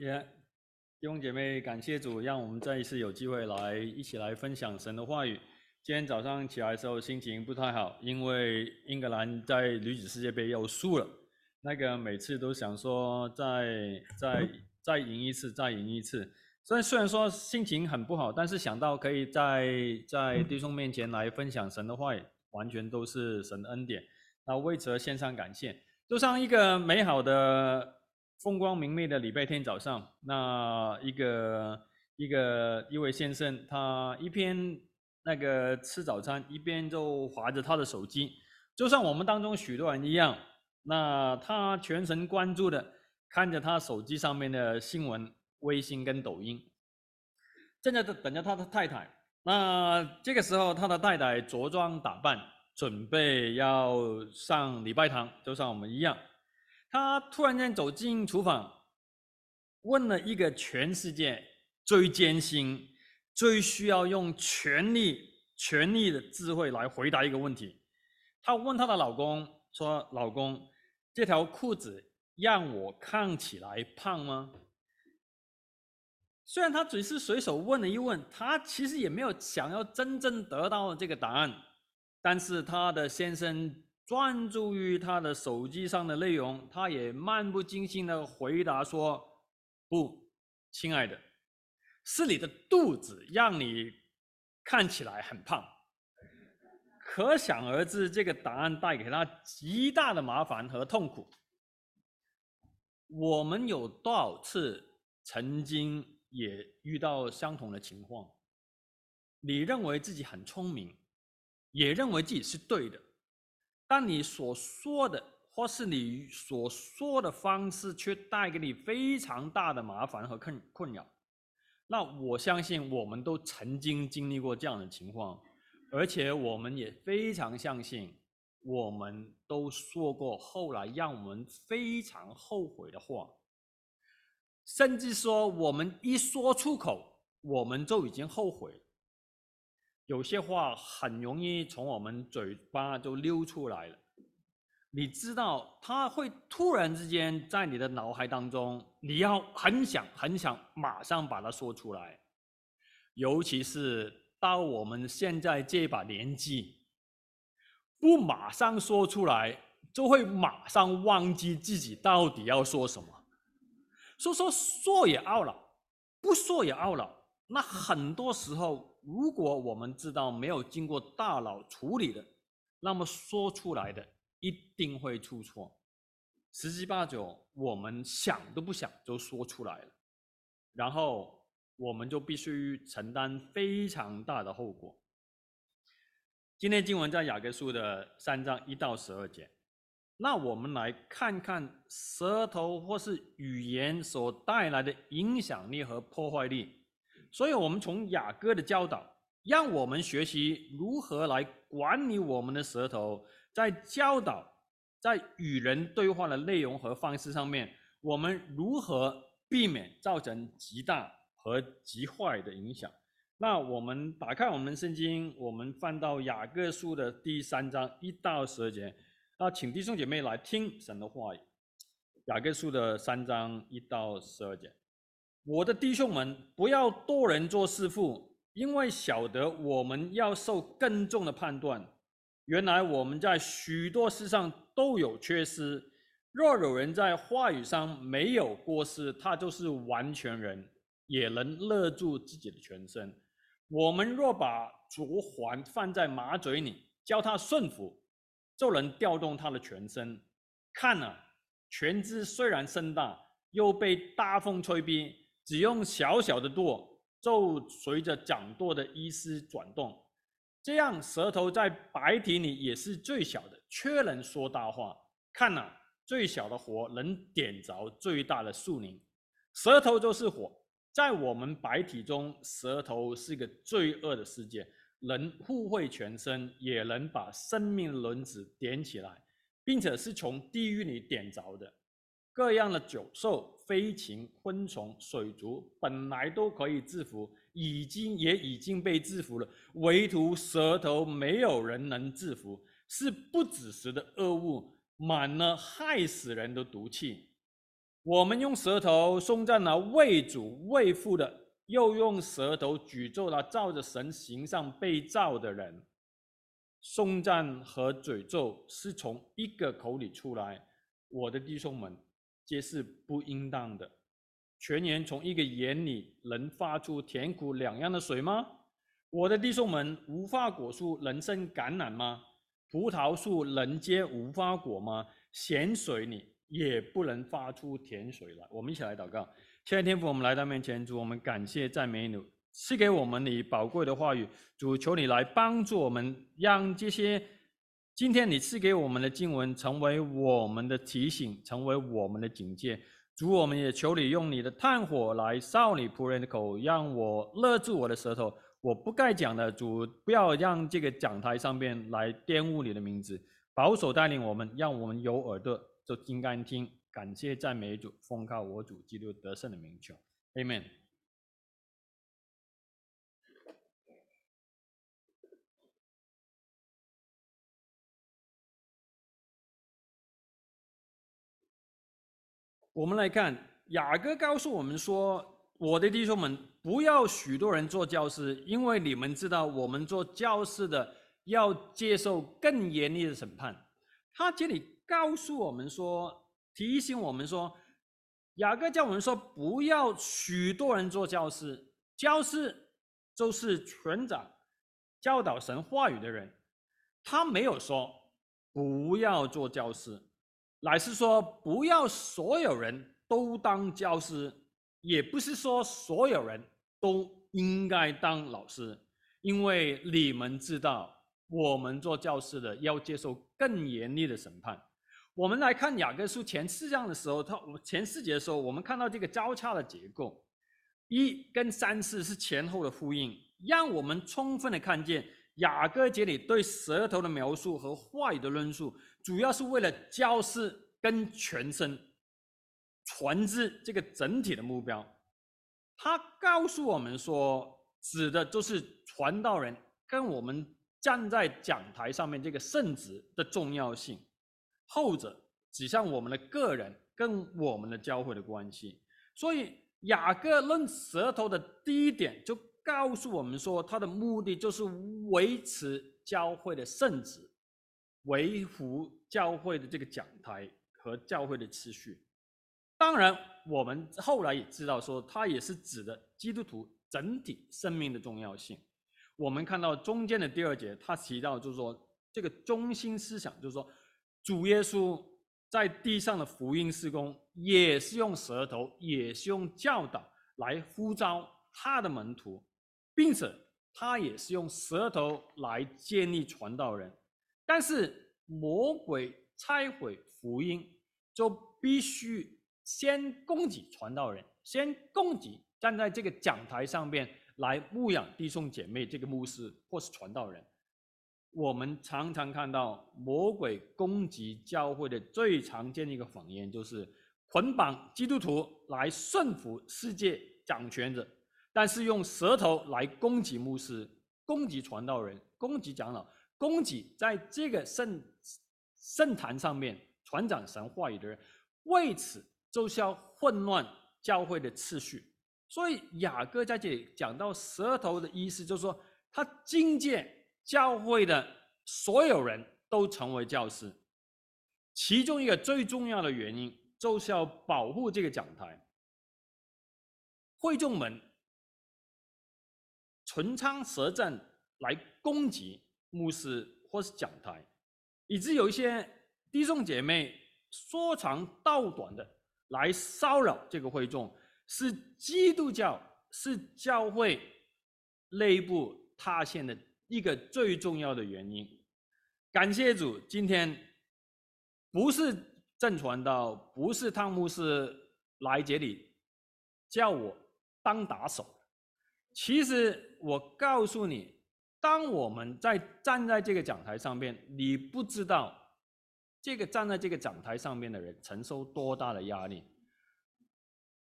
耶弟兄姐妹，感谢主，让我们再一次有机会来一起来分享神的话语。今天早上起来的时候心情不太好，因为英格兰在女子世界杯又输了。那个每次都想说再再再赢一次，再赢一次。虽然虽然说心情很不好，但是想到可以在在弟兄面前来分享神的话语，完全都是神的恩典。那为此而献上感谢，就像一个美好的。风光明媚的礼拜天早上，那一个一个一位先生，他一边那个吃早餐，一边就划着他的手机，就像我们当中许多人一样。那他全神贯注的看着他手机上面的新闻、微信跟抖音，正在等着他的太太。那这个时候，他的太太着装打扮，准备要上礼拜堂，就像我们一样。他突然间走进厨房，问了一个全世界最艰辛、最需要用全力、全力的智慧来回答一个问题。他问他的老公说：“老公，这条裤子让我看起来胖吗？”虽然他只是随手问了一问，他其实也没有想要真正得到这个答案，但是他的先生。专注于他的手机上的内容，他也漫不经心的回答说：“不，亲爱的，是你的肚子让你看起来很胖。”可想而知，这个答案带给他极大的麻烦和痛苦。我们有多少次曾经也遇到相同的情况？你认为自己很聪明，也认为自己是对的。但你所说的，或是你所说的方式，却带给你非常大的麻烦和困困扰。那我相信，我们都曾经经历过这样的情况，而且我们也非常相信，我们都说过后来让我们非常后悔的话，甚至说我们一说出口，我们就已经后悔。有些话很容易从我们嘴巴就溜出来了，你知道，它会突然之间在你的脑海当中，你要很想很想马上把它说出来。尤其是到我们现在这把年纪，不马上说出来，就会马上忘记自己到底要说什么。所以说说也懊恼，不说也懊恼。那很多时候。如果我们知道没有经过大脑处理的，那么说出来的一定会出错，十之八九我们想都不想就说出来了，然后我们就必须承担非常大的后果。今天经文在雅各书的三章一到十二节，那我们来看看舌头或是语言所带来的影响力和破坏力。所以，我们从雅各的教导，让我们学习如何来管理我们的舌头，在教导、在与人对话的内容和方式上面，我们如何避免造成极大和极坏的影响？那我们打开我们圣经，我们翻到雅各书的第三章一到十二节，那请弟兄姐妹来听神的话语。雅各书的三章一到十二节。我的弟兄们，不要多人做师傅，因为晓得我们要受更重的判断。原来我们在许多事上都有缺失。若有人在话语上没有过失，他就是完全人，也能勒住自己的全身。我们若把竹环放在马嘴里，叫他顺服，就能调动他的全身。看啊，全肢虽然甚大，又被大风吹逼。只用小小的舵，就随着掌舵的意思转动，这样舌头在白体里也是最小的，却能说大话。看呐、最小的火能点着最大的树林，舌头就是火，在我们白体中，舌头是个罪恶的世界，能互惠全身，也能把生命轮子点起来，并且是从地狱里点着的。各样的走兽、飞禽、昆虫、水族，本来都可以制服，已经也已经被制服了，唯独舌头没有人能制服，是不止时的恶物，满了害死人的毒气。我们用舌头送赞了为主为父的，又用舌头诅咒了照着神形象被造的人。颂赞和诅咒是从一个口里出来，我的弟兄们，皆是不应当的。泉源从一个眼里能发出甜苦两样的水吗？我的弟兄们，无花果树能生橄榄吗？葡萄树能结无花果吗？咸水里也不能发出甜水来。我们一起来祷告，亲爱的天父，我们来到面前，主，我们感谢赞美你，赐给我们你宝贵的话语。主，求你来帮助我们，让这些今天你赐给我们的经文成为我们的提醒，成为我们的警戒。主，我们也求你用你的炭火来烧你仆人的口，让我勒住我的舌头。我不该讲的，主，不要让这个讲台上面来玷污你的名字。保守带领我们，让我们有耳朵就应该听。感谢赞美主，奉靠我主基督得胜的名求，Amen。我们来看雅各告诉我们说：“我的弟兄们，不要许多人做教师，因为你们知道，我们做教师的。”要接受更严厉的审判。他这里告诉我们说，提醒我们说，雅各叫我们说，不要许多人做教师。教师就是传讲、教导神话语的人。他没有说不要做教师，乃是说不要所有人都当教师，也不是说所有人都应该当老师，因为你们知道。我们做教师的要接受更严厉的审判。我们来看雅各书前四章的时候，他前四节的时候，我们看到这个交叉的结构，一跟三四是前后的呼应，让我们充分的看见雅各这里对舌头的描述和话语的论述，主要是为了教师跟全身传知这个整体的目标。他告诉我们说，指的就是传道人跟我们。站在讲台上面这个圣职的重要性，后者指向我们的个人跟我们的教会的关系。所以雅各论舌头的第一点就告诉我们说，他的目的就是维持教会的圣职，维护教会的这个讲台和教会的秩序。当然，我们后来也知道说，他也是指的基督徒整体生命的重要性。我们看到中间的第二节，他提到就是说，这个中心思想就是说，主耶稣在地上的福音事工，也是用舌头，也是用教导来呼召他的门徒，并且他也是用舌头来建立传道人。但是魔鬼拆毁福音，就必须先攻击传道人，先攻击站在这个讲台上面。来牧养弟兄姐妹，这个牧师或是传道人，我们常常看到魔鬼攻击教会的最常见的一个谎言，就是捆绑基督徒来顺服世界掌权者，但是用舌头来攻击牧师、攻击传道人、攻击长老、攻击在这个圣圣坛上面传讲神话语的人，为此就是要混乱教会的次序。所以雅各在这里讲到舌头的意思，就是说他境界教会的所有人都成为教师，其中一个最重要的原因就是要保护这个讲台，会众们唇枪舌战来攻击牧师或是讲台，以致有一些弟兄姐妹说长道短的来骚扰这个会众。是基督教是教会内部塌陷的一个最重要的原因。感谢主，今天不是正传道，不是汤牧师来这里叫我当打手。其实我告诉你，当我们在站在这个讲台上面，你不知道这个站在这个讲台上面的人承受多大的压力。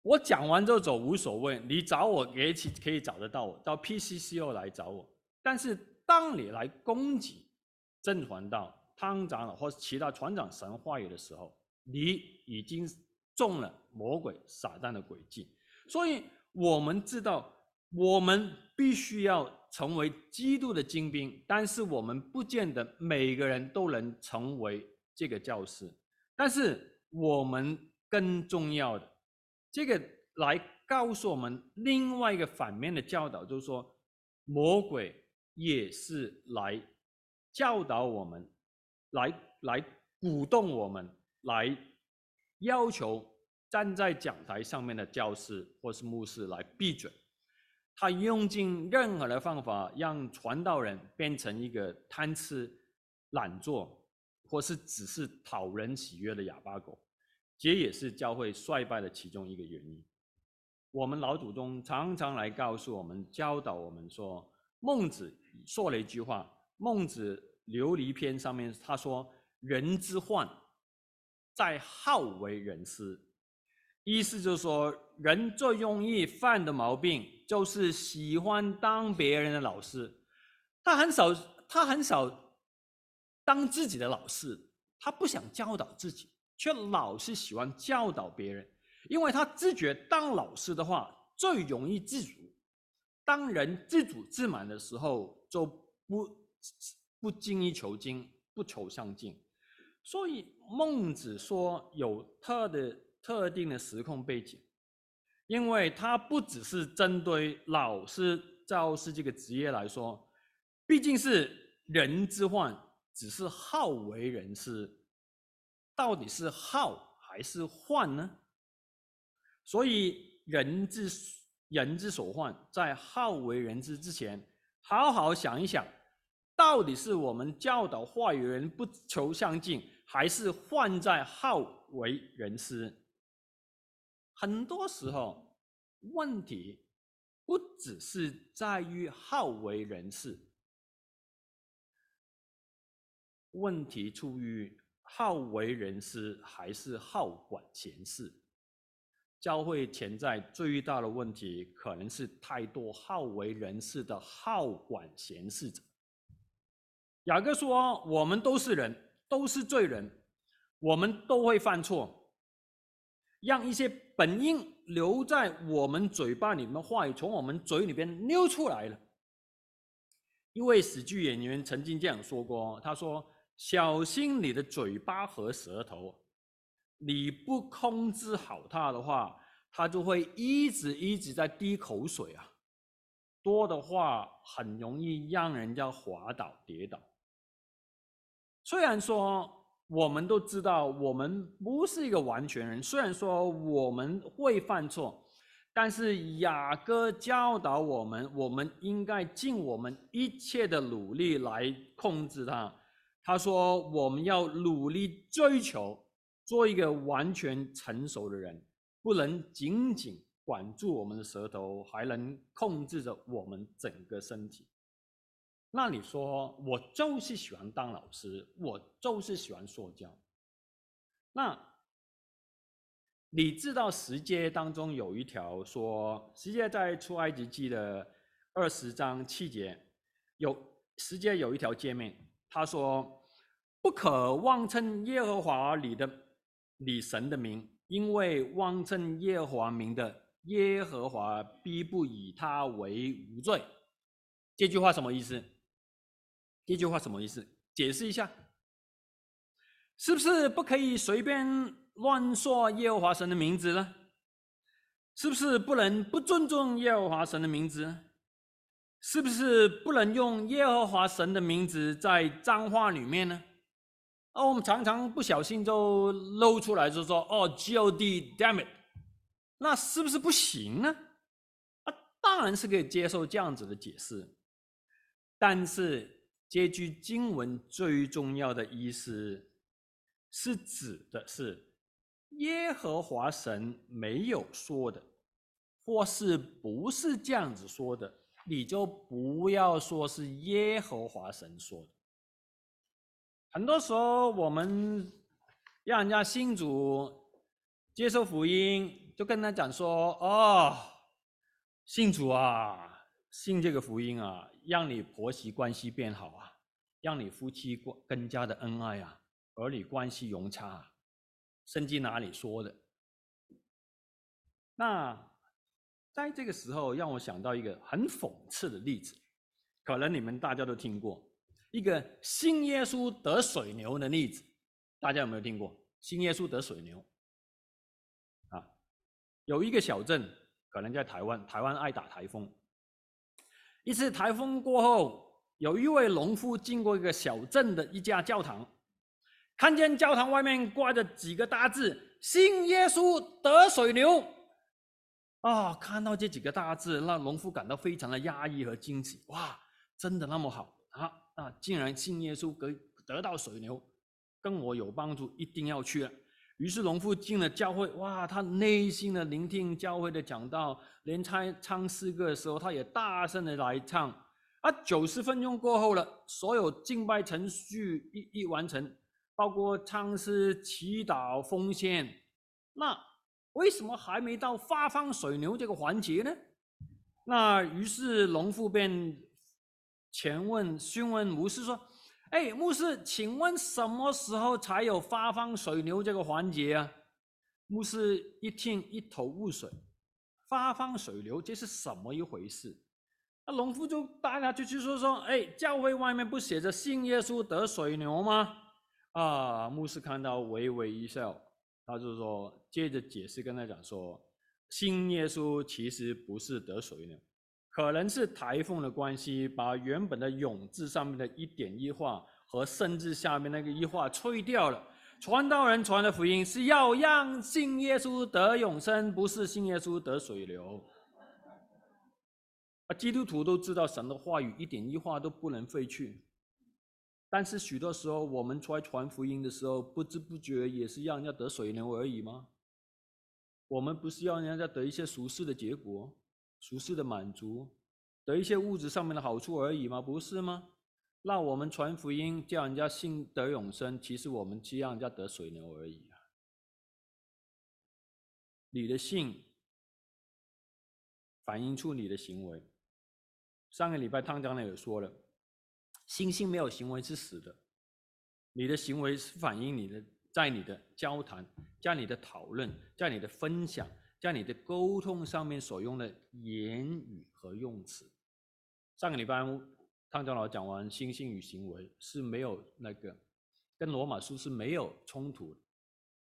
我讲完就走无所谓，你找我也可以找得到我，到 PCCO 来找我。但是当你来攻击正传道、汤长老或其他船长神话语的时候，你已经中了魔鬼撒旦的诡计。所以，我们知道，我们必须要成为基督的精兵，但是我们不见得每个人都能成为这个教师。但是，我们更重要的，这个来告诉我们另外一个反面的教导，就是说，魔鬼也是来教导我们，来来鼓动我们，来要求站在讲台上面的教师或是牧师来闭嘴。他用尽任何的方法，让传道人变成一个贪吃、懒做，或是只是讨人喜悦的哑巴狗。这也是教会衰败的其中一个原因。我们老祖宗常常来告诉我们、教导我们说，孟子说了一句话，《孟子琉璃篇》上面他说：“人之患在好为人师。”意思就是说，人最容易犯的毛病就是喜欢当别人的老师。他很少，他很少当自己的老师，他不想教导自己。却老是喜欢教导别人，因为他自觉当老师的话最容易自主。当人自主自满的时候，就不不精益求精，不求上进。所以孟子说有特的特定的时空背景，因为他不只是针对老师、教师这个职业来说，毕竟是人之患，只是好为人师。到底是好还是患呢？所以人之人之所患，在好为人师之前，好好想一想，到底是我们教导话语人不求上进，还是患在好为人师？很多时候，问题不只是在于好为人师，问题出于。好为人师还是好管闲事？教会潜在最大的问题，可能是太多好为人师的好管闲事者。雅各说：“我们都是人，都是罪人，我们都会犯错。让一些本应留在我们嘴巴里面的话语，从我们嘴里边溜出来了。”一位喜剧演员曾经这样说过：“他说。”小心你的嘴巴和舌头，你不控制好它的话，它就会一直一直在滴口水啊。多的话很容易让人家滑倒跌倒。虽然说我们都知道我们不是一个完全人，虽然说我们会犯错，但是雅各教导我们，我们应该尽我们一切的努力来控制它。他说：“我们要努力追求做一个完全成熟的人，不能仅仅管住我们的舌头，还能控制着我们整个身体。”那你说，我就是喜欢当老师，我就是喜欢说教。那你知道十诫当中有一条说，十诫在出埃及记的二十章七节，有十诫有一条诫命。他说：“不可妄称耶和华你的你神的名，因为妄称耶和华名的，耶和华必不以他为无罪。”这句话什么意思？这句话什么意思？解释一下，是不是不可以随便乱说耶和华神的名字呢？是不是不能不尊重耶和华神的名字？是不是不能用耶和华神的名字在脏话里面呢？哦，我们常常不小心就露出来，就说哦，God，damn it，那是不是不行呢？啊，当然是可以接受这样子的解释，但是这句经文最重要的意思是指的是耶和华神没有说的，或是不是这样子说的。你就不要说是耶和华神说的。很多时候，我们让人家信主、接受福音，就跟他讲说：“哦，信主啊，信这个福音啊，让你婆媳关系变好啊，让你夫妻关更加的恩爱啊，儿女关系融洽啊。圣经哪里说的？那在这个时候，让我想到一个很讽刺的例子，可能你们大家都听过，一个信耶稣得水牛的例子，大家有没有听过？信耶稣得水牛啊，有一个小镇，可能在台湾，台湾爱打台风。一次台风过后，有一位农夫经过一个小镇的一家教堂，看见教堂外面挂着几个大字：“信耶稣得水牛。”啊，看到这几个大字，让农夫感到非常的压抑和惊喜。哇，真的那么好啊？啊，竟然信耶稣可以得到水牛，跟我有帮助，一定要去了。于是农夫进了教会，哇，他内心的聆听教会的讲道，连唱唱诗歌的时候，他也大声的来唱。啊，九十分钟过后了，所有敬拜程序一一完成，包括唱诗、祈祷、奉献，那。为什么还没到发放水牛这个环节呢？那于是农夫便前问询问牧师说：“哎，牧师，请问什么时候才有发放水牛这个环节啊？”牧师一听一头雾水，发放水牛这是什么一回事？那农夫就大家就去说说：“哎，教会外面不写着信耶稣得水牛吗？”啊，牧师看到微微一笑。他就说，接着解释跟他讲说，信耶稣其实不是得水牛，可能是台风的关系，把原本的永字上面的一点一画和圣字下面那个一画吹掉了。传道人传的福音是要让信耶稣得永生，不是信耶稣得水流。啊，基督徒都知道神的话语一点一画都不能废去。但是许多时候，我们出来传福音的时候，不知不觉也是让人家得水流而已吗？我们不是要人家得一些俗世的结果、俗世的满足，得一些物质上面的好处而已吗？不是吗？那我们传福音，叫人家信得永生，其实我们只让人家得水牛而已啊。你的信反映出你的行为。上个礼拜汤长老也说了。信心没有行为是死的，你的行为是反映你的，在你的交谈、在你的讨论、在你的分享、在你的沟通上面所用的言语和用词。上个礼拜汤长老讲完，信心与行为是没有那个，跟罗马书是没有冲突，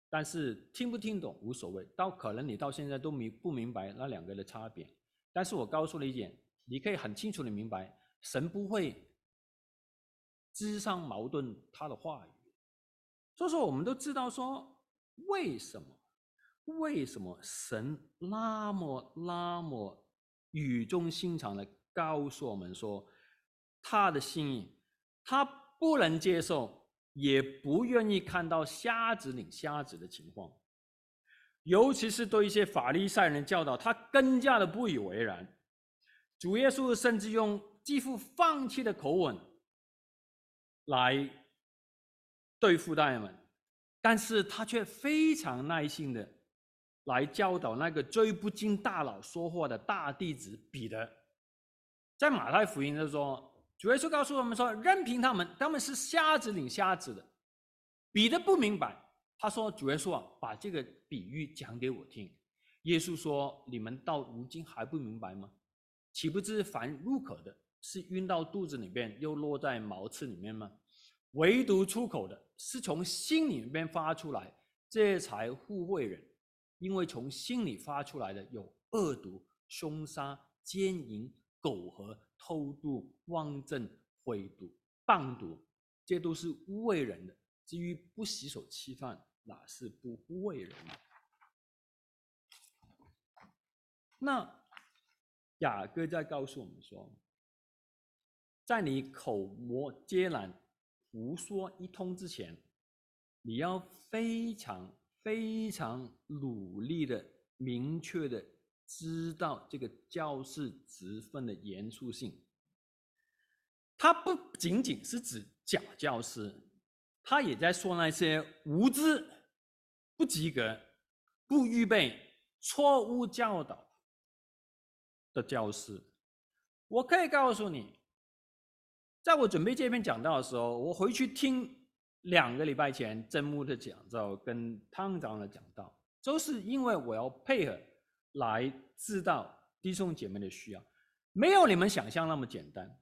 但是听不听懂无所谓，到可能你到现在都明不明白那两个的差别，但是我告诉你一点，你可以很清楚的明白，神不会。枝上矛盾，他的话语，所以说我们都知道说，为什么，为什么神那么那么语重心长的告诉我们说，他的心意，他不能接受，也不愿意看到瞎子领瞎子的情况，尤其是对一些法利赛人的教导，他更加的不以为然。主耶稣甚至用几乎放弃的口吻。来对付他们，但是他却非常耐心的来教导那个最不经大脑说话的大弟子彼得。在马太福音的时候，主耶稣告诉我们说，任凭他们，他们是瞎子领瞎子的。彼得不明白，他说：“主耶稣啊，把这个比喻讲给我听。”耶稣说：“你们到如今还不明白吗？岂不知凡入口的？”是运到肚子里面，又落在茅厕里面吗？唯独出口的，是从心里面发出来，这才互惠人。因为从心里发出来的有恶毒、凶杀、奸淫、苟合、偷渡、妄证、毁毒、谤毒，这都是污秽人的。至于不洗手吃饭，哪是不污秽人的？那雅各在告诉我们说。在你口沫接拦、胡说一通之前，你要非常非常努力的、明确的知道这个教士职分的严肃性。他不仅仅是指假教师，他也在说那些无知、不及格、不预备、错误教导的教师。我可以告诉你。在我准备这篇讲道的时候，我回去听两个礼拜前真木的讲到跟汤长的讲道，都是因为我要配合来知道弟兄姐妹的需要，没有你们想象那么简单。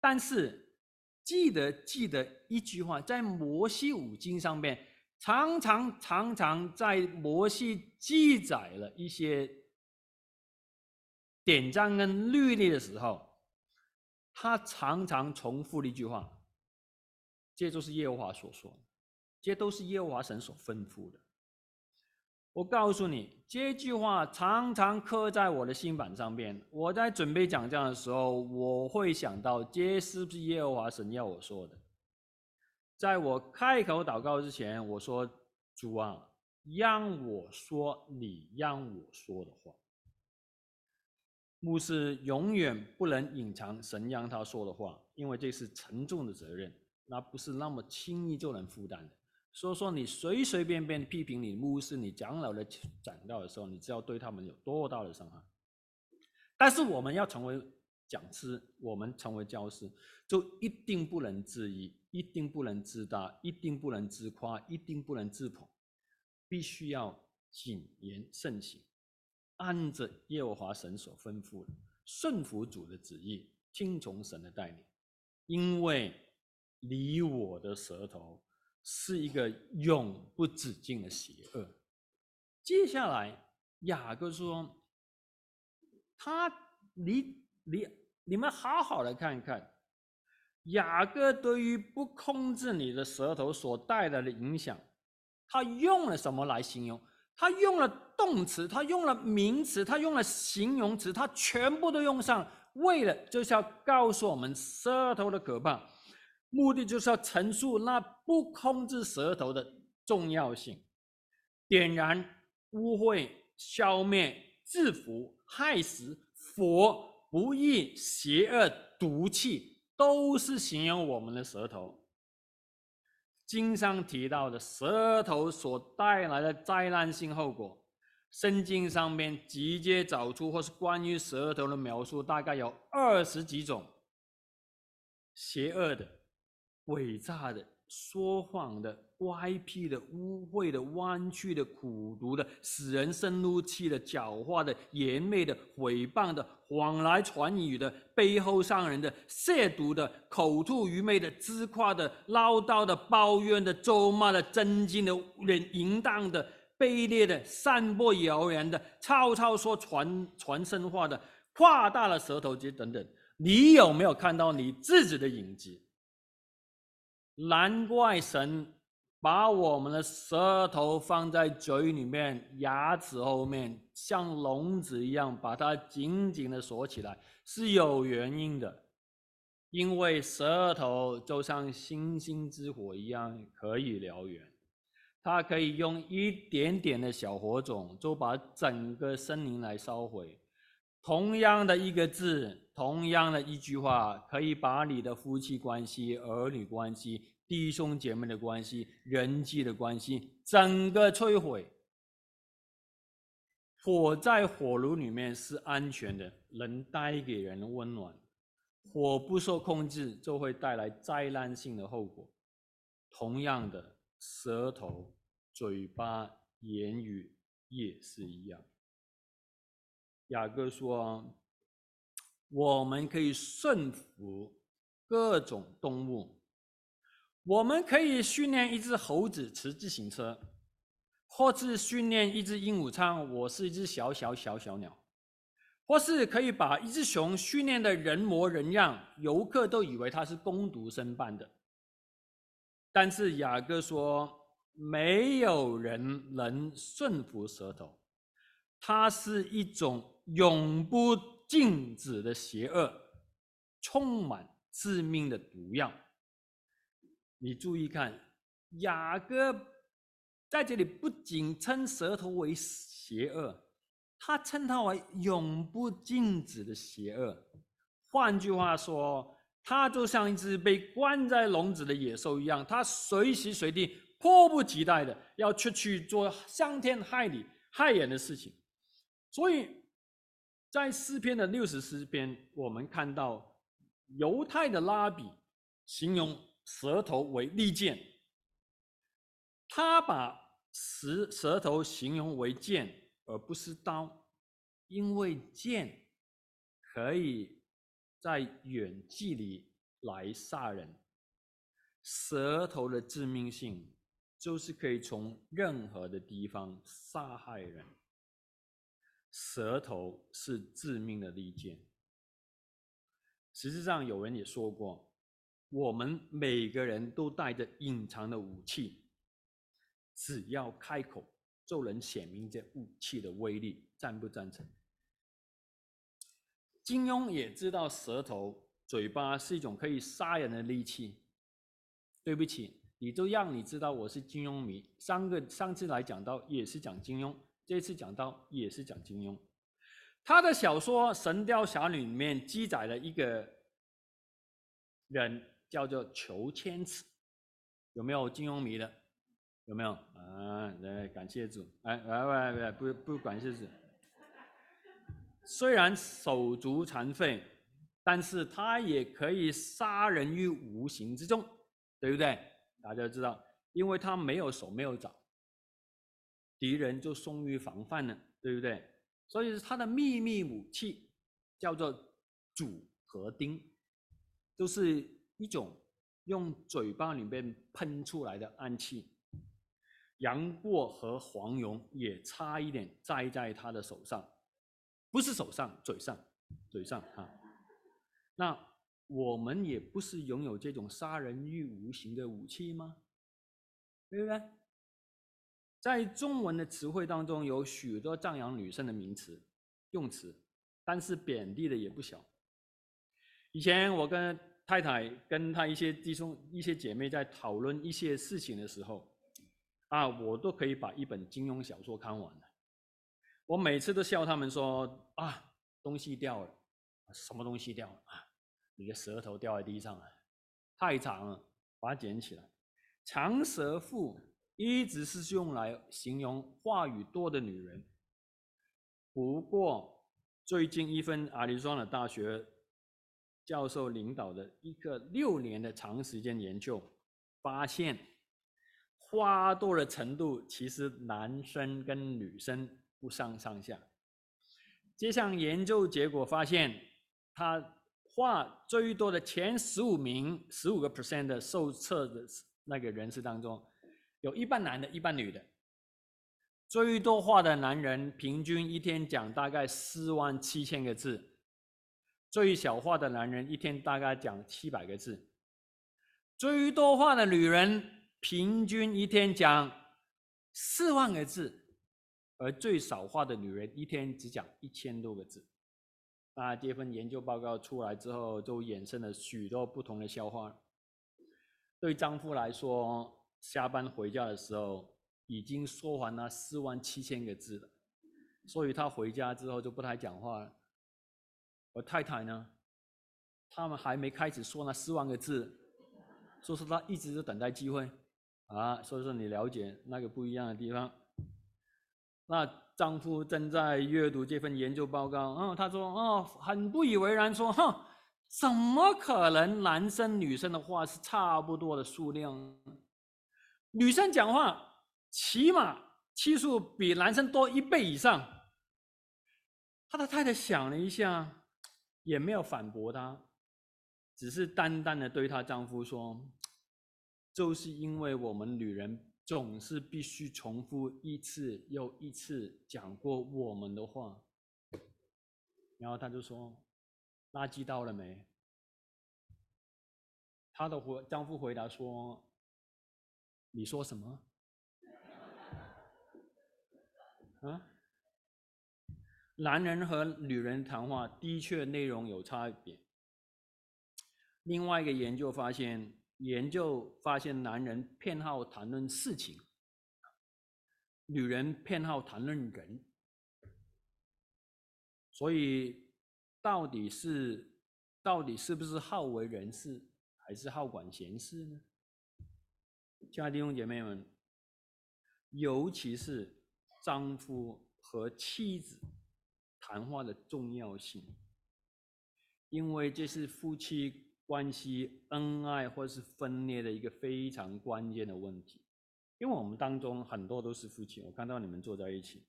但是记得记得一句话，在摩西五经上面，常常常常在摩西记载了一些典章跟律例的时候，他常常重复了一句话，这就是耶和华所说，这都是耶和华神所吩咐的。我告诉你，这句话常常刻在我的心板上面。我在准备讲这样的时候，我会想到，这是不是耶和华神要我说的？在我开口祷告之前，我说：“主啊，让我说你让我说的话。”牧师永远不能隐藏神让他说的话，因为这是沉重的责任，那不是那么轻易就能负担的。所以说，你随随便便批评你牧师、你长老的讲道的时候，你知道对他们有多大的伤害。但是我们要成为讲师，我们成为教师，就一定不能自疑，一定不能自大，一定不能自夸，一定不能自捧，必须要谨言慎行，按着耶和华神所吩咐的，顺服主的旨意，听从神的带领，因为离我的舌头。是一个永不止境的邪恶。接下来，雅各说：“他，你你你们好好的看看，雅各对于不控制你的舌头所带来的影响，他用了什么来形容？他用了动词，他用了名词，他用了形容词，他全部都用上，为了就是要告诉我们舌头的可怕。”目的就是要陈述那不控制舌头的重要性，点燃、污秽、消灭、制服、害死、佛、不义、邪恶、毒气，都是形容我们的舌头。经上提到的舌头所带来的灾难性后果，圣经上面直接找出或是关于舌头的描述，大概有二十几种邪恶的。伪诈的、说谎的、歪僻的、污秽的、弯曲的、苦毒的、使人生怒气的、狡猾的、愚昧的、毁谤的、谎来传语的、背后伤人的、亵渎的、口吐愚昧的、自夸的、唠叨的、抱怨的、咒骂的、争竞的、人淫荡的、卑劣的、散播谣言的、悄悄说传传神话的、夸大了舌头节等等，你有没有看到你自己的影子？难怪神把我们的舌头放在嘴里面、牙齿后面，像笼子一样，把它紧紧的锁起来，是有原因的。因为舌头就像星星之火一样，可以燎原，它可以用一点点的小火种，就把整个森林来烧毁。同样的一个字，同样的一句话，可以把你的夫妻关系、儿女关系、弟兄姐妹的关系、人际的关系，整个摧毁。火在火炉里面是安全的，能带给人温暖；火不受控制，就会带来灾难性的后果。同样的，舌头、嘴巴、言语也是一样。雅各说：“我们可以顺服各种动物，我们可以训练一只猴子骑自行车，或是训练一只鹦鹉唱‘我是一只小小小小鸟’，或是可以把一只熊训练的人模人样，游客都以为它是工读生扮的。但是雅各说，没有人能顺服舌头，它是一种。”永不禁止的邪恶，充满致命的毒药。你注意看，雅各在这里不仅称舌头为邪恶，他称它为永不禁止的邪恶。换句话说，它就像一只被关在笼子的野兽一样，它随时随地迫不及待的要出去做伤天害理、害人的事情。所以。在诗篇的六十诗篇，我们看到犹太的拉比形容舌头为利剑，他把舌舌头形容为剑而不是刀。因为剑可以在远距离来杀人，舌头的致命性就是可以从任何的地方杀害人。舌头是致命的利剑。实际上，有人也说过，我们每个人都带着隐藏的武器，只要开口，就能显明这武器的威力。赞不赞成？金庸也知道舌头、嘴巴是一种可以杀人的利器。对不起，你都让你知道我是金庸迷。上个上次来讲到也是讲金庸，这次讲到也是讲金庸。他的小说《神雕侠侣》里面记载了一个人，叫做裘千尺，有没有金庸迷的？有没有？啊，来，感谢主。哎，来来来，不不感谢主。虽然手足残废，但是他也可以杀人于无形之中，对不对？大家知道，因为他没有手没有脚，敌人就松于防范了，对不对？所以他的秘密武器叫做组合钉，就是一种用嘴巴里面喷出来的暗器。杨过和黄蓉也差一点栽在他的手上，不是手上，嘴上，嘴上啊。那我们也不是拥有这种杀人于无形的武器吗？对不对？在中文的词汇当中，有许多赞扬女生的名词、用词，但是贬低的也不小。以前我跟太太、跟她一些弟兄、一些姐妹在讨论一些事情的时候，啊，我都可以把一本金庸小说看完了。我每次都笑他们说：“啊，东西掉了，什么东西掉了啊？你的舌头掉在地上了，太长了，把它捡起来。”长舌妇。一直是用来形容话语多的女人。不过，最近一份亚利桑那大学教授领导的一个六年的长时间研究，发现话多的程度其实男生跟女生不相上下。这项研究结果发现，他话最多的前十五名，十五个 percent 的受测的那个人士当中。有一半男的，一半女的。最多话的男人平均一天讲大概四万七千个字，最小话的男人一天大概讲七百个字。最多话的女人平均一天讲四万个字，而最少话的女人一天只讲一千多个字。那这份研究报告出来之后，就衍生了许多不同的笑话。对丈夫来说，下班回家的时候，已经说完了四万七千个字了，所以他回家之后就不太讲话了。而太太呢，他们还没开始说那四万个字，所以说他一直都等待机会啊。所以说你了解那个不一样的地方。那丈夫正在阅读这份研究报告，嗯，他说，哦，很不以为然，说，哼，怎么可能男生女生的话是差不多的数量？女生讲话起码次数比男生多一倍以上。他的太太想了一下，也没有反驳他，只是淡淡的对她丈夫说：“就是因为我们女人总是必须重复一次又一次讲过我们的话。”然后他就说：“垃圾到了没？”她的回丈夫回答说。你说什么？啊？男人和女人谈话的确内容有差别。另外一个研究发现，研究发现男人偏好谈论事情，女人偏好谈论人。所以，到底是到底是不是好为人师，还是好管闲事呢？亲爱的弟兄姐妹们，尤其是丈夫和妻子谈话的重要性，因为这是夫妻关系恩爱或是分裂的一个非常关键的问题。因为我们当中很多都是夫妻，我看到你们坐在一起，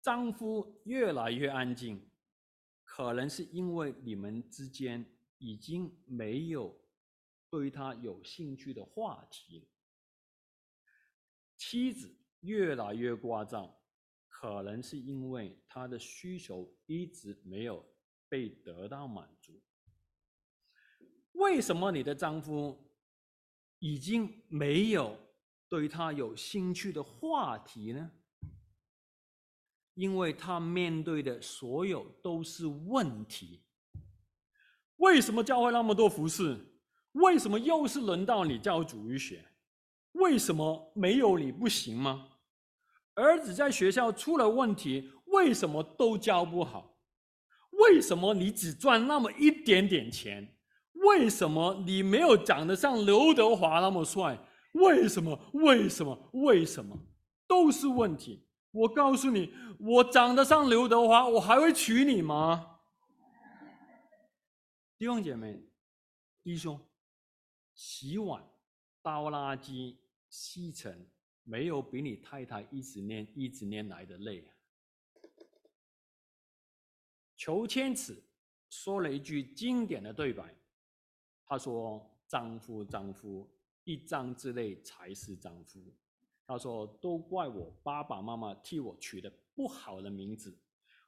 丈夫越来越安静，可能是因为你们之间已经没有对他有兴趣的话题。妻子越来越聒噪，可能是因为她的需求一直没有被得到满足。为什么你的丈夫已经没有对他有兴趣的话题呢？因为他面对的所有都是问题。为什么教会那么多服饰？为什么又是轮到你教主语学？为什么没有你不行吗？儿子在学校出了问题，为什么都教不好？为什么你只赚那么一点点钱？为什么你没有长得像刘德华那么帅？为什么？为什么？为什么？都是问题。我告诉你，我长得像刘德华，我还会娶你吗？弟兄姐妹，弟兄，洗碗、倒垃圾、吸尘，没有比你太太一直念、一直念来的累啊。裘千尺说了一句经典的对白，他说：“丈夫，丈夫，一丈之内才是丈夫。”他说：“都怪我爸爸妈妈替我取的不好的名字，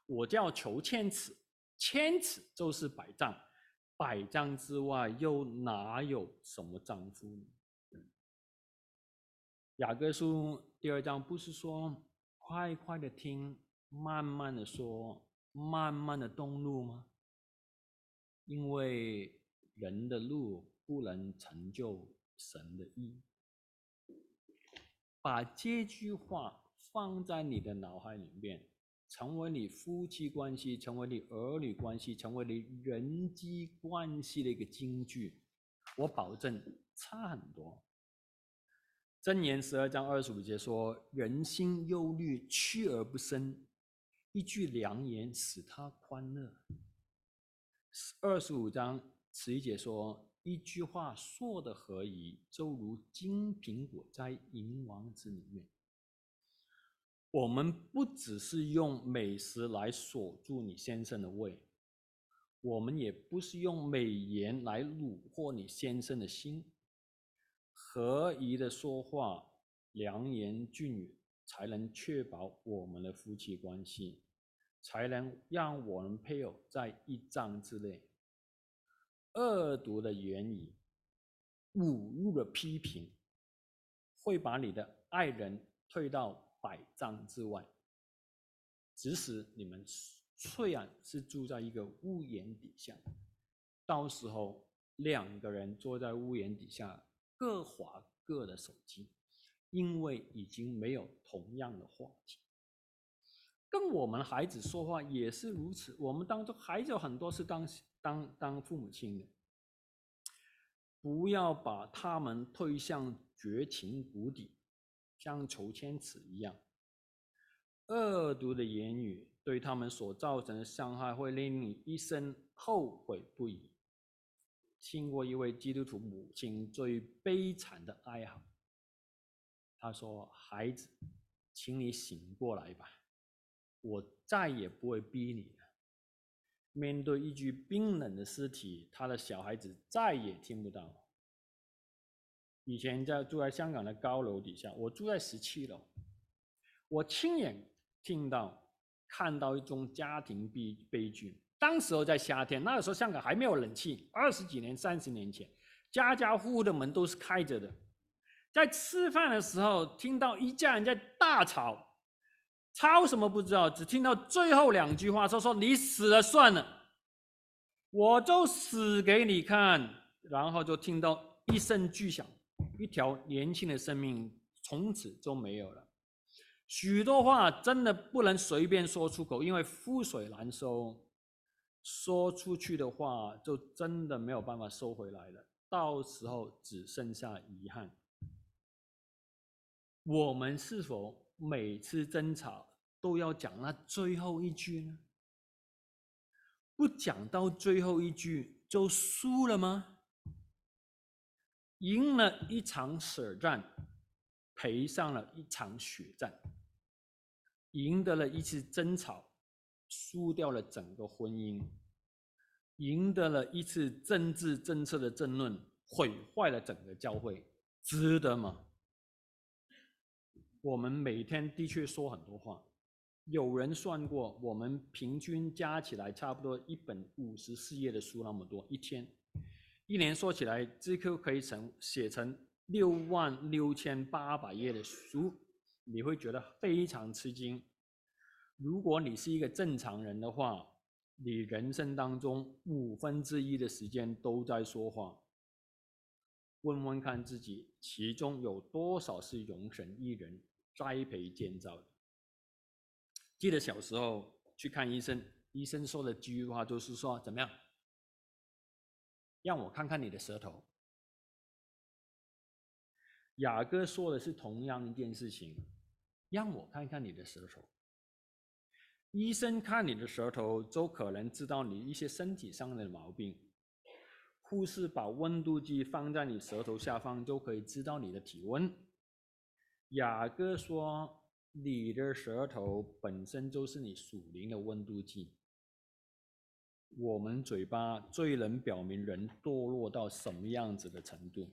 我叫裘千尺，千尺就是百丈，百丈之外又哪有什么丈夫呢？”雅各书第二章不是说快快的听，慢慢的说，慢慢的动怒吗？因为人的路不能成就神的意。把这句话放在你的脑海里面，成为你夫妻关系、成为你儿女关系、成为你人际关系的一个金句，我保证差很多。箴言十二章二十五节说：“人心忧虑，屈而不伸；一句良言，使他欢乐。”二十五章十一节说。一句话说的合宜，就如金苹果在银王子里面。我们不只是用美食来锁住你先生的胃，我们也不是用美言来虏获你先生的心。合宜的说话，良言俊语，才能确保我们的夫妻关系，才能让我们配偶在一丈之内。恶毒的言语、侮辱的批评，会把你的爱人推到百丈之外。即使你们虽然是住在一个屋檐底下，到时候两个人坐在屋檐底下，各划各的手机，因为已经没有同样的话题。跟我们孩子说话也是如此，我们当中还有很多是当。当当父母亲的，不要把他们推向绝情谷底，像裘千尺一样。恶毒的言语对他们所造成的伤害，会令你一生后悔不已。听过一位基督徒母亲最悲惨的哀嚎，她说：“孩子，请你醒过来吧，我再也不会逼你了。”面对一具冰冷的尸体，他的小孩子再也听不到。以前在住在香港的高楼底下，我住在十七楼，我亲眼听到、看到一宗家庭悲悲剧。当时候在夏天，那个时候香港还没有冷气，二十几年、三十年前，家家户户的门都是开着的。在吃饭的时候，听到一家人在大吵。吵什么不知道，只听到最后两句话，说说你死了算了，我就死给你看。然后就听到一声巨响，一条年轻的生命从此就没有了。许多话真的不能随便说出口，因为覆水难收。说出去的话就真的没有办法收回来了，到时候只剩下遗憾。我们是否？每次争吵都要讲那最后一句呢？不讲到最后一句就输了吗？赢了一场舍战，赔上了一场血战。赢得了一次争吵，输掉了整个婚姻；赢得了一次政治政策的争论，毁坏了整个教会，值得吗？我们每天的确说很多话，有人算过，我们平均加起来差不多一本五十四页的书那么多，一天，一年说起来，，GQ 可以成写成六万六千八百页的书。你会觉得非常吃惊。如果你是一个正常人的话，你人生当中五分之一的时间都在说话。问问看自己，其中有多少是容神一人栽培建造的？记得小时候去看医生，医生说的第一句话就是说：“怎么样？让我看看你的舌头。”雅各说的是同样一件事情，让我看看你的舌头。医生看你的舌头，就可能知道你一些身体上的毛病。护士把温度计放在你舌头下方，就可以知道你的体温。雅各说，你的舌头本身就是你属灵的温度计。我们嘴巴最能表明人堕落到什么样子的程度。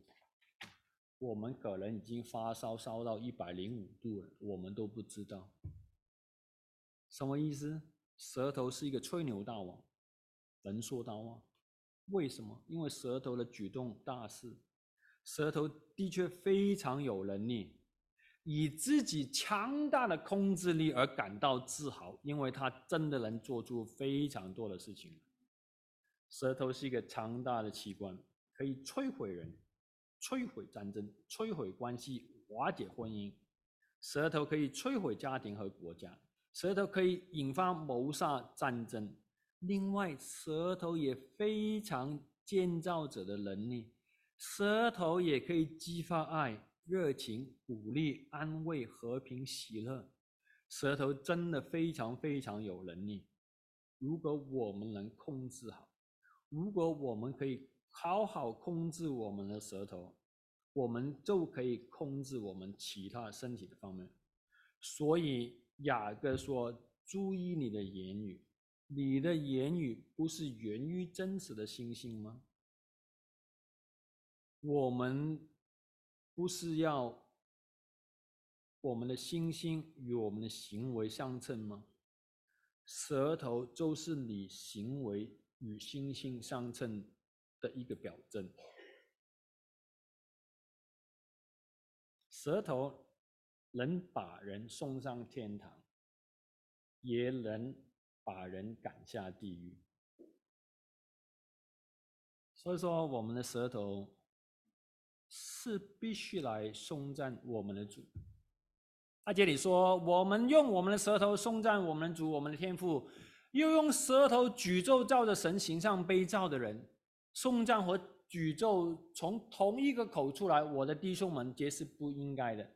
我们可能已经发烧烧到一百零五度了，我们都不知道。什么意思？舌头是一个吹牛大王，能说大话。为什么？因为舌头的举动大事，舌头的确非常有能力，以自己强大的控制力而感到自豪，因为他真的能做出非常多的事情。舌头是一个强大的器官，可以摧毁人。摧毁战争，摧毁关系，瓦解婚姻。舌头可以摧毁家庭和国家，舌头可以引发谋杀战争。另外，舌头也非常建造者的能力，舌头也可以激发爱、热情、鼓励、安慰、和平、喜乐。舌头真的非常非常有能力。如果我们能控制好，如果我们可以。好好控制我们的舌头，我们就可以控制我们其他身体的方面。所以雅各说：“注意你的言语，你的言语不是源于真实的信心吗？我们不是要我们的信心与我们的行为相称吗？舌头就是你行为与星星相称。”的一个表征，舌头能把人送上天堂，也能把人赶下地狱。所以说，我们的舌头是必须来颂赞我们的主。而且你说，我们用我们的舌头颂赞我们的主，我们的天赋，又用舌头诅咒照着神形象被造的人。送葬和诅咒从同一个口出来，我的弟兄们，这是不应该的。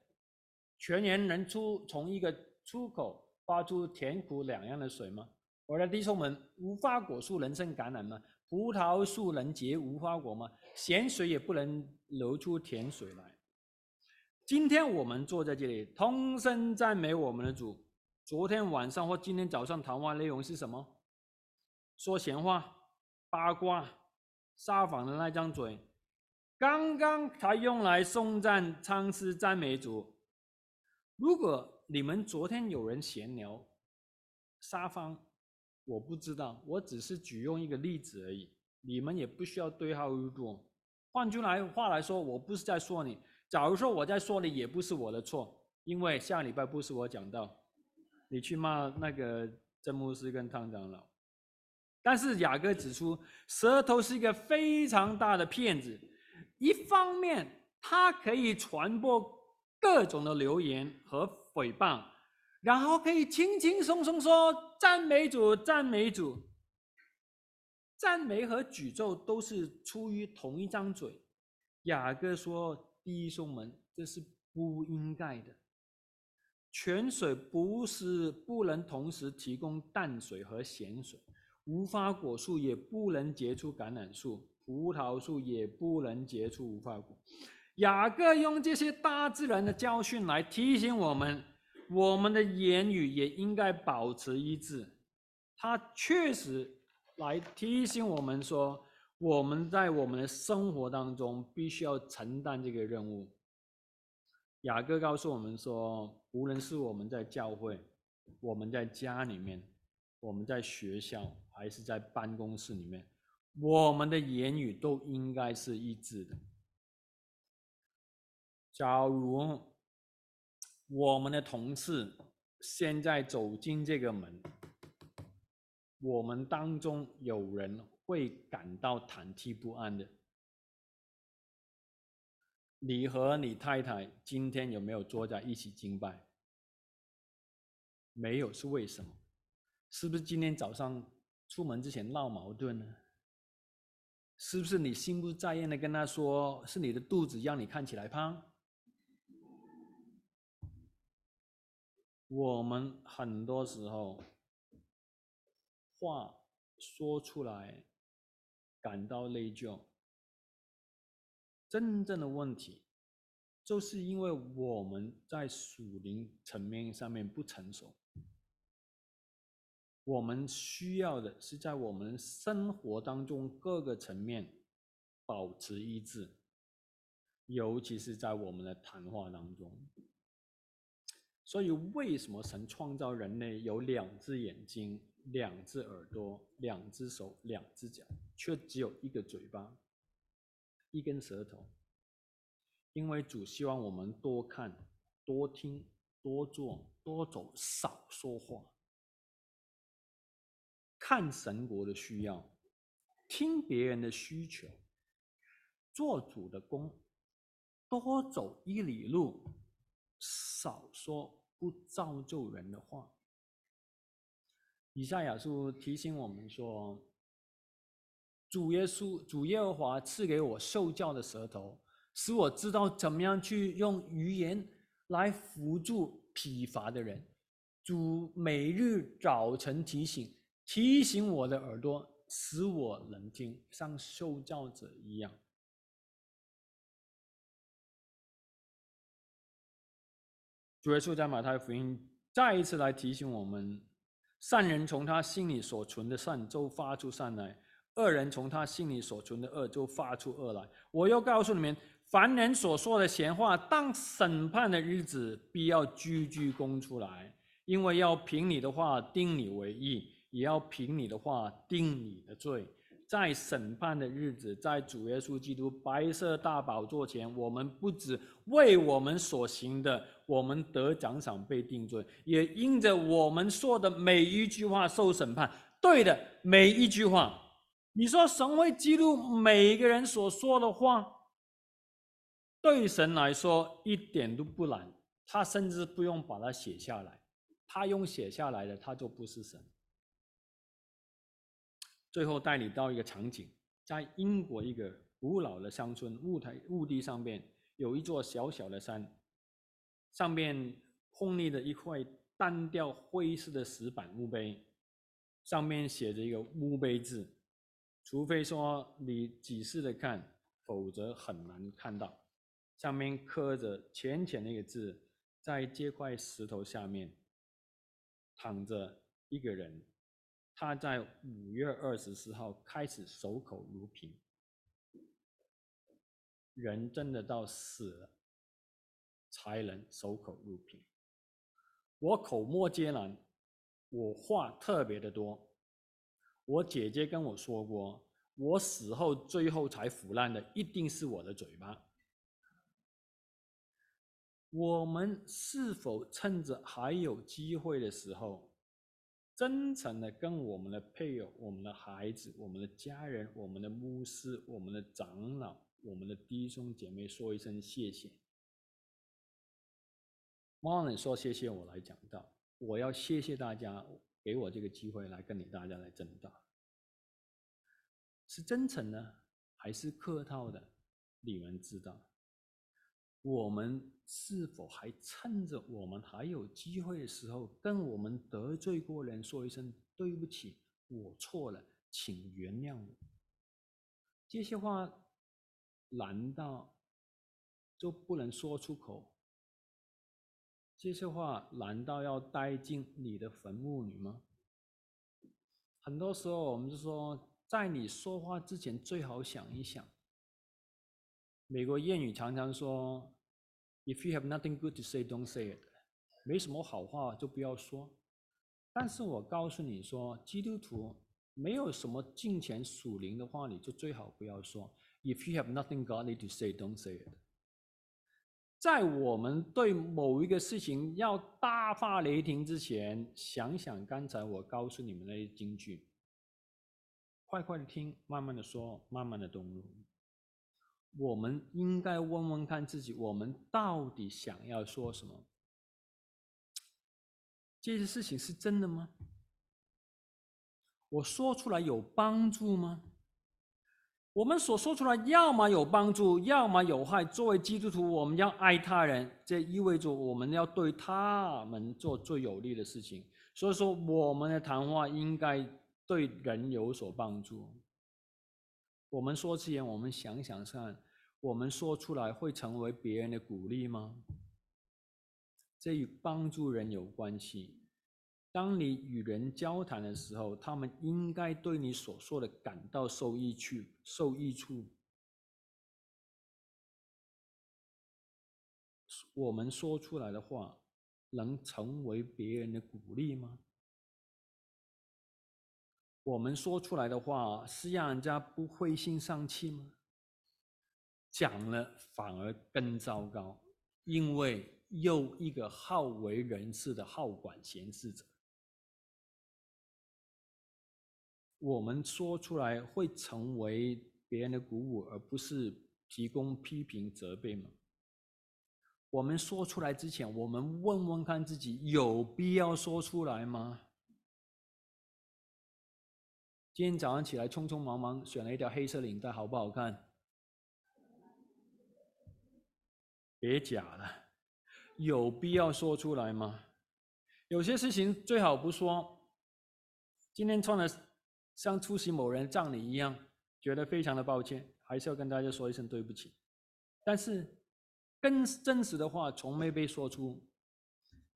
泉源能出从一个出口发出甜苦两样的水吗？我的弟兄们，无花果树能生橄榄吗？葡萄树能结无花果吗？咸水也不能流出甜水来。今天我们坐在这里，同声赞美我们的主。昨天晚上或今天早上谈话内容是什么？说闲话、八卦。撒谎的那张嘴，刚刚才用来颂赞、唱诗、赞美主。如果你们昨天有人闲聊、撒谎，我不知道，我只是举用一个例子而已。你们也不需要对号入座。换句来话来说，我不是在说你。假如说我在说你，也不是我的错，因为下礼拜不是我讲道，你去骂那个真牧师跟汤长老。但是雅各指出，舌头是一个非常大的骗子。一方面，它可以传播各种的流言和诽谤，然后可以轻轻松松说赞美主、赞美主。赞美和诅咒都是出于同一张嘴。雅各说：“弟兄们，这是不应该的。泉水不是不能同时提供淡水和咸水。”无花果树也不能结出橄榄树，葡萄树也不能结出无花果。雅各用这些大自然的教训来提醒我们：我们的言语也应该保持一致。他确实来提醒我们说，我们在我们的生活当中必须要承担这个任务。雅各告诉我们说，无论是我们在教会，我们在家里面，我们在学校，还是在办公室里面，我们的言语都应该是一致的。假如我们的同事现在走进这个门，我们当中有人会感到忐忑不安的。你和你太太今天有没有坐在一起敬拜？没有，是为什么？是不是今天早上出门之前闹矛盾呢？是不是你心不在焉的跟他说，是你的肚子让你看起来胖？我们很多时候话说出来感到内疚，真正的问题就是因为我们在属灵层面上面不成熟。我们需要的是在我们生活当中各个层面保持一致，尤其是在我们的谈话当中。所以，为什么神创造人类有两只眼睛、两只耳朵、两只手、两只脚，却只有一个嘴巴、一根舌头？因为主希望我们多看、多听、多做、多走，少说话。看神国的需要，听别人的需求，做主的工，多走一里路。少说不造就人的话。以赛亚书提醒我们说：“主耶稣，主耶和华赐给我受教的舌头，使我知道怎么样去用语言来扶助疲乏的人。主每日早晨提醒，提醒我的耳朵，使我能听，像受教者一样。”主耶稣在马太福音再一次来提醒我们：善人从他心里所存的善就发出善来；恶人从他心里所存的恶就发出恶来。我又告诉你们，凡人所说的闲话，当审判的日子，必要句句供出来，因为要凭你的话定你为义，也要凭你的话定你的罪。在审判的日子，在主耶稣基督白色大宝座前，我们不只为我们所行的，我们得奖赏被定罪，也因着我们说的每一句话受审判。对的，每一句话。你说神会记录每一个人所说的话，对神来说一点都不难，他甚至不用把它写下来，他用写下来的，他就不是神。最后带你到一个场景，在英国一个古老的乡村，雾台雾地上面有一座小小的山，上面空立着一块单调灰色的石板墓碑，上面写着一个墓碑字，除非说你仔细的看，否则很难看到。上面刻着浅浅的一个字，在这块石头下面躺着一个人。他在五月二十四号开始守口如瓶，人真的到死了才能守口如瓶。我口沫皆难，我话特别的多。我姐姐跟我说过，我死后最后才腐烂的一定是我的嘴巴。我们是否趁着还有机会的时候，真诚的跟我们的配偶、我们的孩子、我们的家人、我们的牧师、我们的长老、我们的弟兄姐妹说一声谢谢。妈妈说谢谢我来讲道，我要谢谢大家给我这个机会来跟你大家来争道，是真诚呢，还是客套的？你们知道。我们是否还趁着我们还有机会的时候，跟我们得罪过人说一声对不起，我错了，请原谅我？这些话难道就不能说出口？这些话难道要带进你的坟墓里吗？很多时候，我们就说，在你说话之前，最好想一想。美国谚语常常说：“If you have nothing good to say, don't say it。”没什么好话就不要说。但是我告诉你说，基督徒没有什么敬虔属灵的话，你就最好不要说。If you have nothing godly to say, don't say it。在我们对某一个事情要大发雷霆之前，想想刚才我告诉你们那些金句，快快的听，慢慢的说，慢慢的动怒。我们应该问问看自己，我们到底想要说什么？这些事情是真的吗？我说出来有帮助吗？我们所说出来，要么有帮助，要么有害。作为基督徒，我们要爱他人，这意味着我们要对他们做最有利的事情。所以说，我们的谈话应该对人有所帮助。我们说之前，我们想想看，我们说出来会成为别人的鼓励吗？这与帮助人有关系。当你与人交谈的时候，他们应该对你所说的感到受益处，受益处。我们说出来的话，能成为别人的鼓励吗？我们说出来的话，是让人家不灰心丧气吗？讲了反而更糟糕，因为又一个好为人师的好管闲事者。我们说出来会成为别人的鼓舞，而不是提供批评责备吗？我们说出来之前，我们问问看自己有必要说出来吗？今天早上起来匆匆忙忙选了一条黑色领带，好不好看？别假了，有必要说出来吗？有些事情最好不说。今天穿的。像出席某人葬礼一样，觉得非常的抱歉，还是要跟大家说一声对不起。但是，更真实的话从没被说出，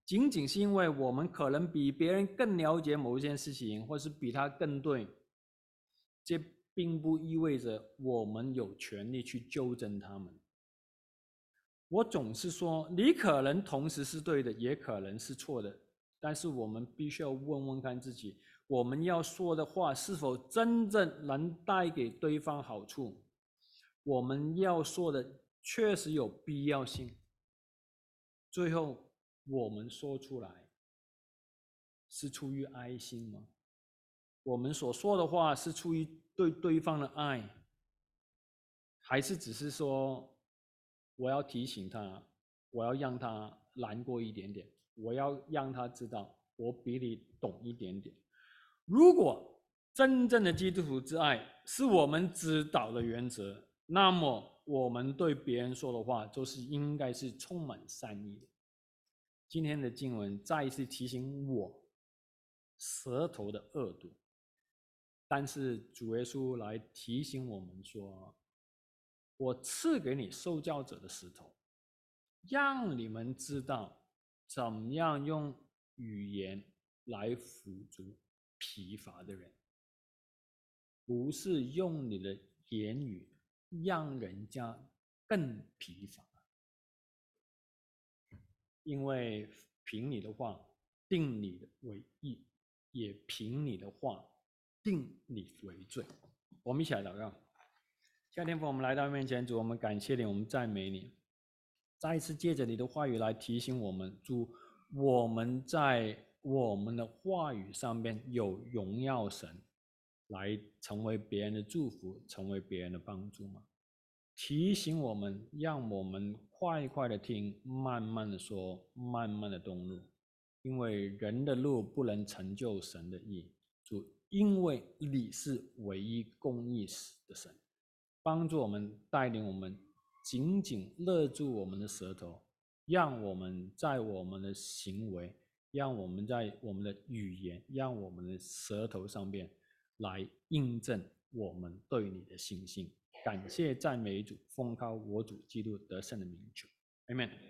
仅仅是因为我们可能比别人更了解某一件事情，或是比他更对，这并不意味着我们有权利去纠正他们。我总是说，你可能同时是对的，也可能是错的，但是我们必须要问问看自己。我们要说的话是否真正能带给对方好处？我们要说的确实有必要性。最后，我们说出来是出于爱心吗？我们所说的话是出于对对方的爱，还是只是说我要提醒他，我要让他难过一点点，我要让他知道我比你懂一点点？如果真正的基督徒之爱是我们指导的原则，那么我们对别人说的话就是应该是充满善意的。今天的经文再一次提醒我舌头的恶毒，但是主耶稣来提醒我们说：“我赐给你受教者的石头，让你们知道怎么样用语言来辅助。”疲乏的人，不是用你的言语让人家更疲乏，因为凭你的话定你为义，也凭你的话定你为罪。我们一起来祷告。夏天父，我们来到面前，主，我们感谢你，我们赞美你，再一次借着你的话语来提醒我们，主，我们在。我们的话语上面有荣耀神，来成为别人的祝福，成为别人的帮助吗？提醒我们，让我们快快的听，慢慢的说，慢慢的动怒，因为人的路不能成就神的意。主，因为你是唯一公义的神，帮助我们，带领我们，紧紧勒住我们的舌头，让我们在我们的行为。让我们在我们的语言，让我们的舌头上面来印证我们对你的信心。感谢赞美主，奉靠我主基督得胜的名求，阿门。